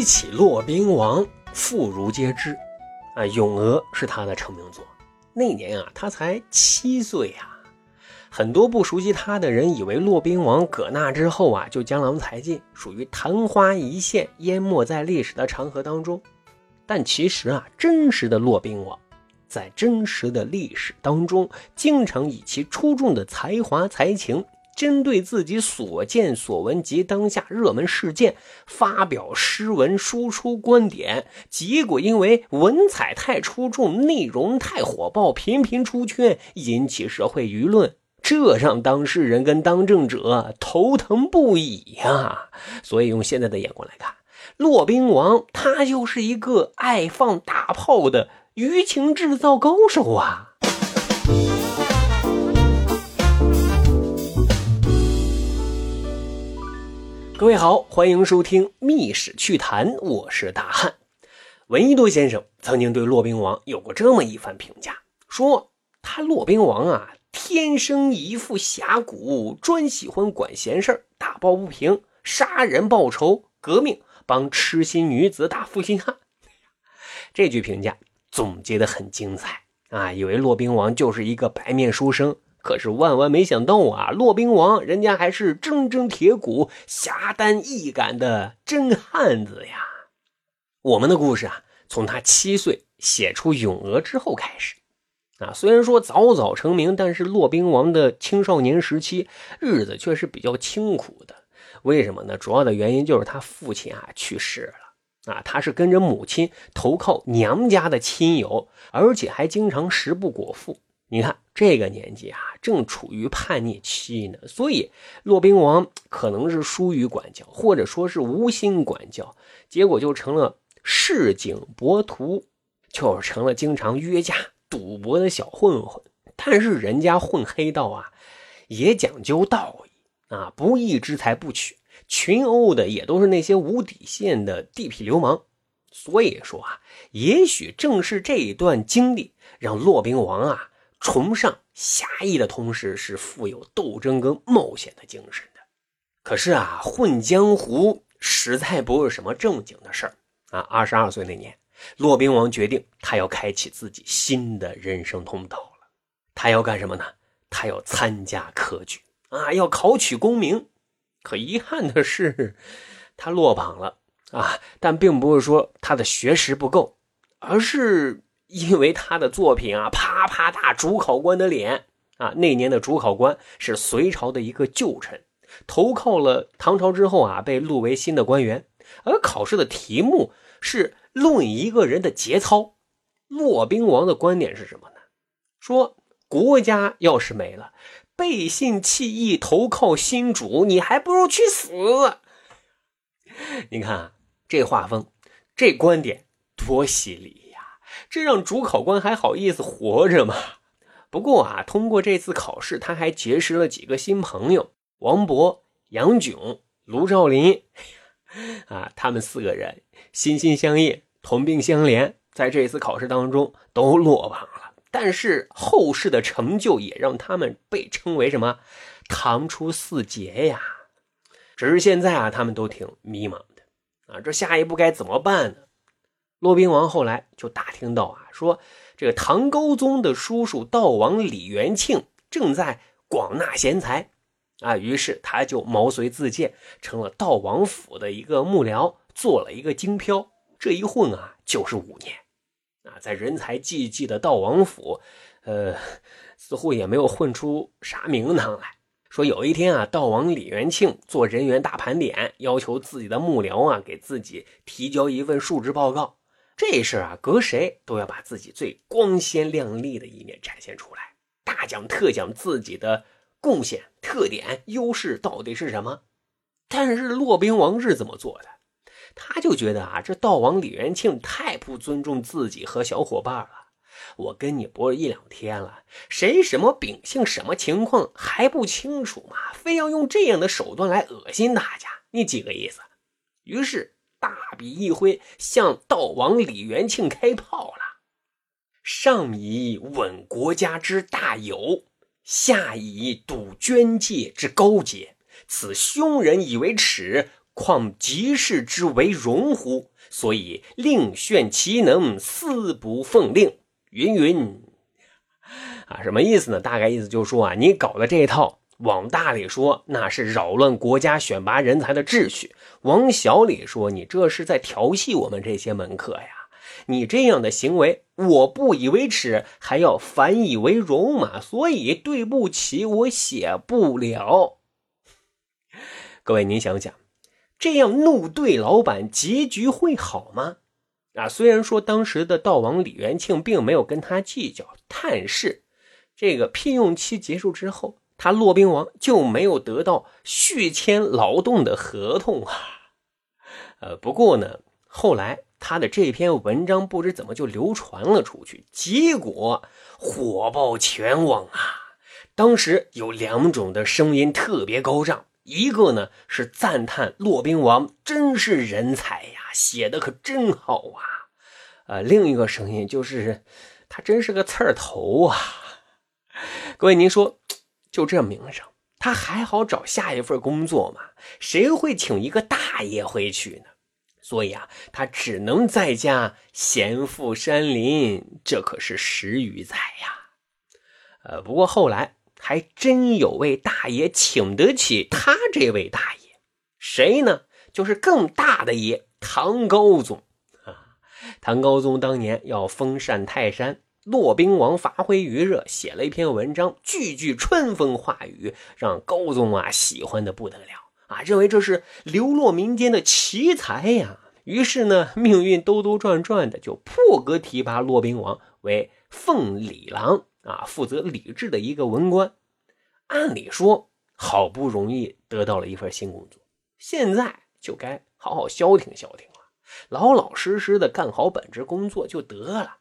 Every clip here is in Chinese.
提起骆宾王，妇孺皆知，啊，《咏鹅》是他的成名作。那年啊，他才七岁啊。很多不熟悉他的人以为骆宾王葛那之后啊，就江郎才尽，属于昙花一现，淹没在历史的长河当中。但其实啊，真实的骆宾王，在真实的历史当中，经常以其出众的才华才情。针对自己所见所闻及当下热门事件发表诗文，输出观点，结果因为文采太出众，内容太火爆，频频出圈，引起社会舆论，这让当事人跟当政者头疼不已呀。所以用现在的眼光来看，骆宾王他就是一个爱放大炮的舆情制造高手啊。各位好，欢迎收听《密史趣谈》，我是大汉。闻一多先生曾经对骆宾王有过这么一番评价，说他骆宾王啊，天生一副侠骨，专喜欢管闲事打抱不平，杀人报仇，革命，帮痴心女子打负心汉。这句评价总结的很精彩啊，以为骆宾王就是一个白面书生。可是万万没想到啊，骆宾王人家还是铮铮铁骨、侠肝义胆的真汉子呀！我们的故事啊，从他七岁写出《咏鹅》之后开始。啊，虽然说早早成名，但是骆宾王的青少年时期日子却是比较清苦的。为什么呢？主要的原因就是他父亲啊去世了。啊，他是跟着母亲投靠娘家的亲友，而且还经常食不果腹。你看这个年纪啊，正处于叛逆期呢，所以骆宾王可能是疏于管教，或者说是无心管教，结果就成了市井博徒，就成了经常约架赌博的小混混。但是人家混黑道啊，也讲究道义啊，不义之财不取，群殴的也都是那些无底线的地痞流氓。所以说啊，也许正是这一段经历，让骆宾王啊。崇尚侠义的同时，是富有斗争跟冒险的精神的。可是啊，混江湖实在不是什么正经的事儿啊。二十二岁那年，骆宾王决定他要开启自己新的人生通道了。他要干什么呢？他要参加科举啊，要考取功名。可遗憾的是，他落榜了啊。但并不是说他的学识不够，而是。因为他的作品啊，啪啪打主考官的脸啊。那年的主考官是隋朝的一个旧臣，投靠了唐朝之后啊，被录为新的官员。而考试的题目是论一个人的节操。骆宾王的观点是什么呢？说国家要是没了，背信弃义投靠新主，你还不如去死。你看这画风，这观点多犀利！这让主考官还好意思活着吗？不过啊，通过这次考试，他还结识了几个新朋友：王勃、杨炯、卢照邻。啊，他们四个人心心相印，同病相怜，在这次考试当中都落榜了。但是后世的成就也让他们被称为什么“唐初四杰”呀？只是现在啊，他们都挺迷茫的啊，这下一步该怎么办呢？骆宾王后来就打听到啊，说这个唐高宗的叔叔道王李元庆正在广纳贤才，啊，于是他就毛遂自荐，成了道王府的一个幕僚，做了一个京漂。这一混啊，就是五年，啊，在人才济济的道王府，呃，似乎也没有混出啥名堂来。说有一天啊，道王李元庆做人员大盘点，要求自己的幕僚啊给自己提交一份述职报告。这事啊，搁谁都要把自己最光鲜亮丽的一面展现出来，大讲特讲自己的贡献、特点、优势到底是什么。但是骆宾王是怎么做的？他就觉得啊，这道王李元庆太不尊重自己和小伙伴了。我跟你不是一两天了，谁什么秉性、什么情况还不清楚吗？非要用这样的手段来恶心大家，你几个意思？于是。大笔一挥，向道王李元庆开炮了。上以稳国家之大有，下以堵捐界之高洁。此凶人以为耻，况即世之为荣乎？所以令炫其能，四不奉令。云云啊，什么意思呢？大概意思就是说啊，你搞的这套，往大里说那是扰乱国家选拔人才的秩序；往小里说，你这是在调戏我们这些门客呀。你这样的行为，我不以为耻，还要反以为荣嘛？所以对不起，我写不了。各位，您想想，这样怒对老板，结局会好吗？啊，虽然说当时的道王李元庆并没有跟他计较，但是这个聘用期结束之后，他骆宾王就没有得到续签劳动的合同啊。呃，不过呢，后来。他的这篇文章不知怎么就流传了出去，结果火爆全网啊！当时有两种的声音特别高涨，一个呢是赞叹骆宾王真是人才呀，写的可真好啊，呃，另一个声音就是他真是个刺儿头啊！各位，您说就这名声，他还好找下一份工作嘛？谁会请一个大爷回去呢？所以啊，他只能在家闲赋山林，这可是十余载呀。呃，不过后来还真有位大爷请得起他这位大爷，谁呢？就是更大的爷唐高宗啊。唐高宗当年要封禅泰山，骆宾王发挥余热，写了一篇文章，句句春风化雨，让高宗啊喜欢的不得了。啊，认为这是流落民间的奇才呀，于是呢，命运兜兜转转的就破格提拔骆宾王为奉礼郎啊，负责礼制的一个文官。按理说，好不容易得到了一份新工作，现在就该好好消停消停了，老老实实的干好本职工作就得了。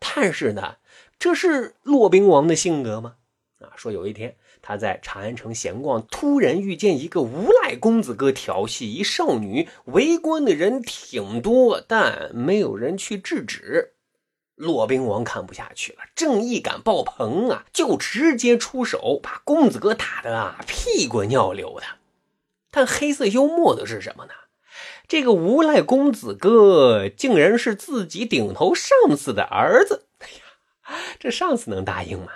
但是呢，这是骆宾王的性格吗？啊，说有一天。他在长安城闲逛，突然遇见一个无赖公子哥调戏一少女，围观的人挺多，但没有人去制止。骆宾王看不下去了，正义感爆棚啊，就直接出手把公子哥打的啊屁滚尿流的。但黑色幽默的是什么呢？这个无赖公子哥竟然是自己顶头上司的儿子。哎呀，这上司能答应吗？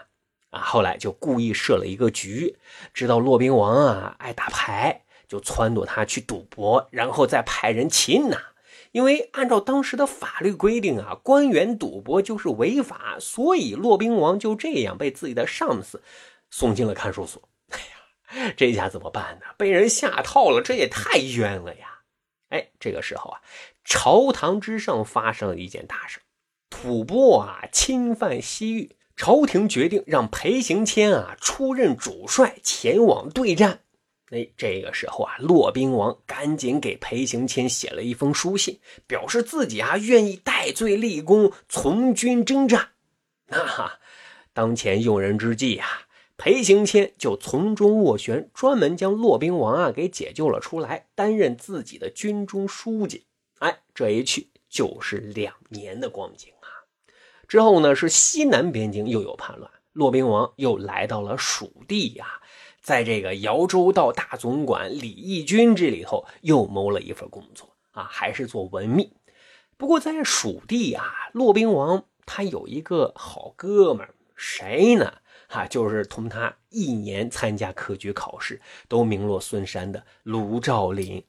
啊，后来就故意设了一个局，知道骆宾王啊爱打牌，就撺掇他去赌博，然后再派人擒拿。因为按照当时的法律规定啊，官员赌博就是违法，所以骆宾王就这样被自己的上司送进了看守所。哎呀，这下怎么办呢？被人下套了，这也太冤了呀！哎，这个时候啊，朝堂之上发生了一件大事，吐蕃啊侵犯西域。朝廷决定让裴行谦啊出任主帅，前往对战。哎，这个时候啊，骆宾王赶紧给裴行谦写了一封书信，表示自己啊愿意戴罪立功，从军征战。那当前用人之际啊，裴行谦就从中斡旋，专门将骆宾王啊给解救了出来，担任自己的军中书记。哎，这一去就是两年的光景啊。之后呢，是西南边境又有叛乱，骆宾王又来到了蜀地呀，在这个姚州道大总管李义军这里头又谋了一份工作啊，还是做文秘。不过在蜀地啊，骆宾王他有一个好哥们，谁呢？啊，就是同他一年参加科举考试都名落孙山的卢照邻。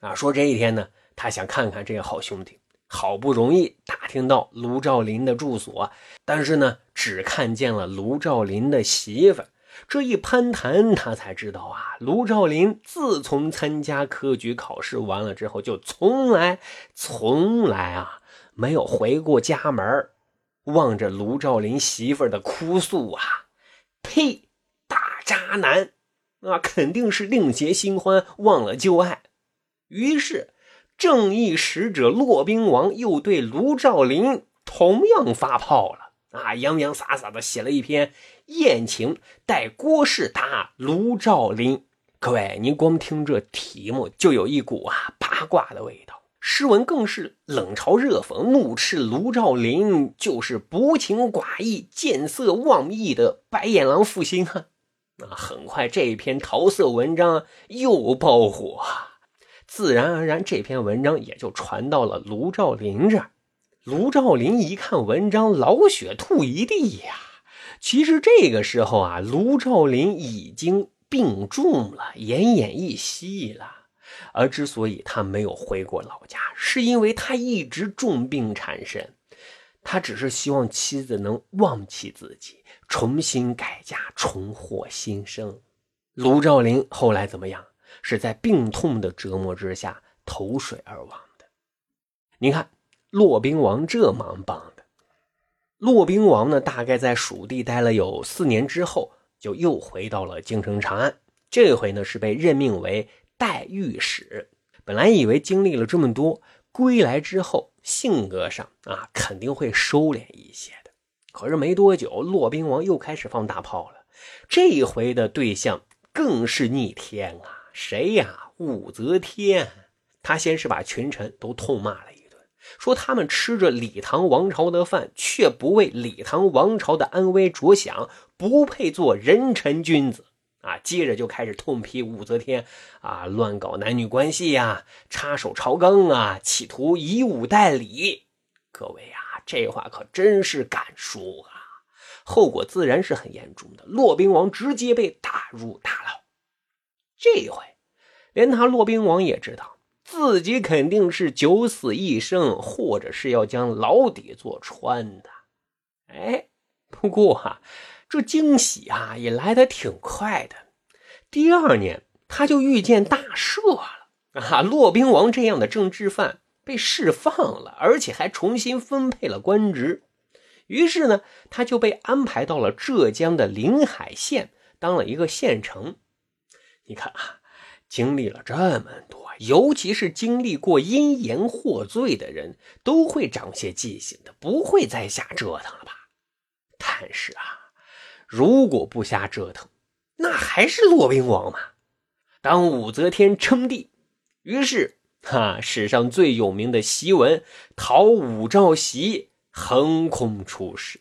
啊，说这一天呢，他想看看这个好兄弟。好不容易打听到卢照邻的住所，但是呢，只看见了卢照邻的媳妇这一攀谈，他才知道啊，卢照邻自从参加科举考试完了之后，就从来从来啊没有回过家门望着卢照林媳妇的哭诉啊，呸！大渣男啊，肯定是另结新欢，忘了旧爱。于是。正义使者骆宾王又对卢照林同样发炮了啊，洋洋洒洒的写了一篇艳情，待郭氏达卢照林。各位，您光听这题目就有一股啊八卦的味道。诗文更是冷嘲热讽，怒斥卢照邻就是薄情寡义、见色忘义的白眼狼负心汉。啊，很快这篇桃色文章又爆火。自然而然这篇文章也就传到了卢照邻这儿。卢照邻一看文章，老血吐一地呀。其实这个时候啊，卢照邻已经病重了，奄奄一息了。而之所以他没有回过老家，是因为他一直重病缠身。他只是希望妻子能忘记自己，重新改嫁，重获新生。卢照邻后来怎么样？是在病痛的折磨之下投水而亡的。您看，骆宾王这忙帮的。骆宾王呢，大概在蜀地待了有四年之后，就又回到了京城长安。这回呢，是被任命为代御史。本来以为经历了这么多，归来之后性格上啊，肯定会收敛一些的。可是没多久，骆宾王又开始放大炮了。这一回的对象更是逆天啊！谁呀？武则天。他先是把群臣都痛骂了一顿，说他们吃着李唐王朝的饭，却不为李唐王朝的安危着想，不配做人臣君子啊！接着就开始痛批武则天啊，乱搞男女关系呀，插手朝纲啊，企图以武代理。各位啊，这话可真是敢说啊！后果自然是很严重的，骆宾王直接被打入大牢。这回，连他骆宾王也知道自己肯定是九死一生，或者是要将牢底坐穿的。哎，不过哈，这惊喜啊也来得挺快的。第二年，他就遇见大赦了啊！骆宾王这样的政治犯被释放了，而且还重新分配了官职。于是呢，他就被安排到了浙江的临海县，当了一个县丞。你看啊，经历了这么多，尤其是经历过因言获罪的人，都会长些记性的，不会再瞎折腾了吧？但是啊，如果不瞎折腾，那还是骆宾王嘛。当武则天称帝，于是哈，史上最有名的檄文“讨武曌檄”横空出世，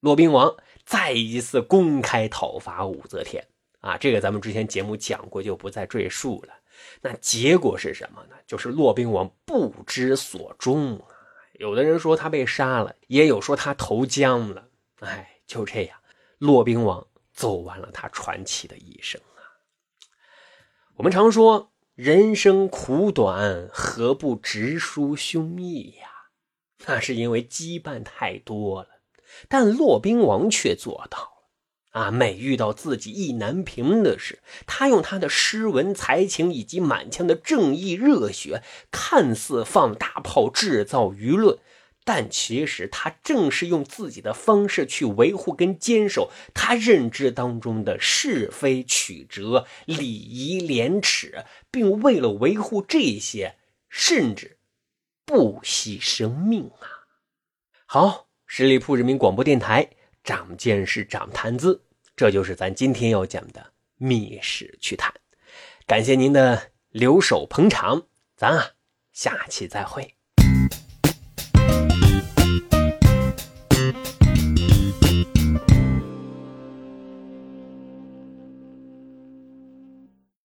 骆宾王再一次公开讨伐武则天。啊，这个咱们之前节目讲过，就不再赘述了。那结果是什么呢？就是骆宾王不知所终啊！有的人说他被杀了，也有说他投江了。哎，就这样，骆宾王走完了他传奇的一生啊。我们常说人生苦短，何不直抒胸臆呀？那是因为羁绊太多了，但骆宾王却做到了。啊，每遇到自己意难平的事，他用他的诗文才情以及满腔的正义热血，看似放大炮制造舆论，但其实他正是用自己的方式去维护跟坚守他认知当中的是非曲折、礼仪廉耻，并为了维护这些，甚至不惜生命啊！好，十里铺人民广播电台。长见识，长谈资，这就是咱今天要讲的密室趣谈。感谢您的留守捧场，咱啊，下期再会。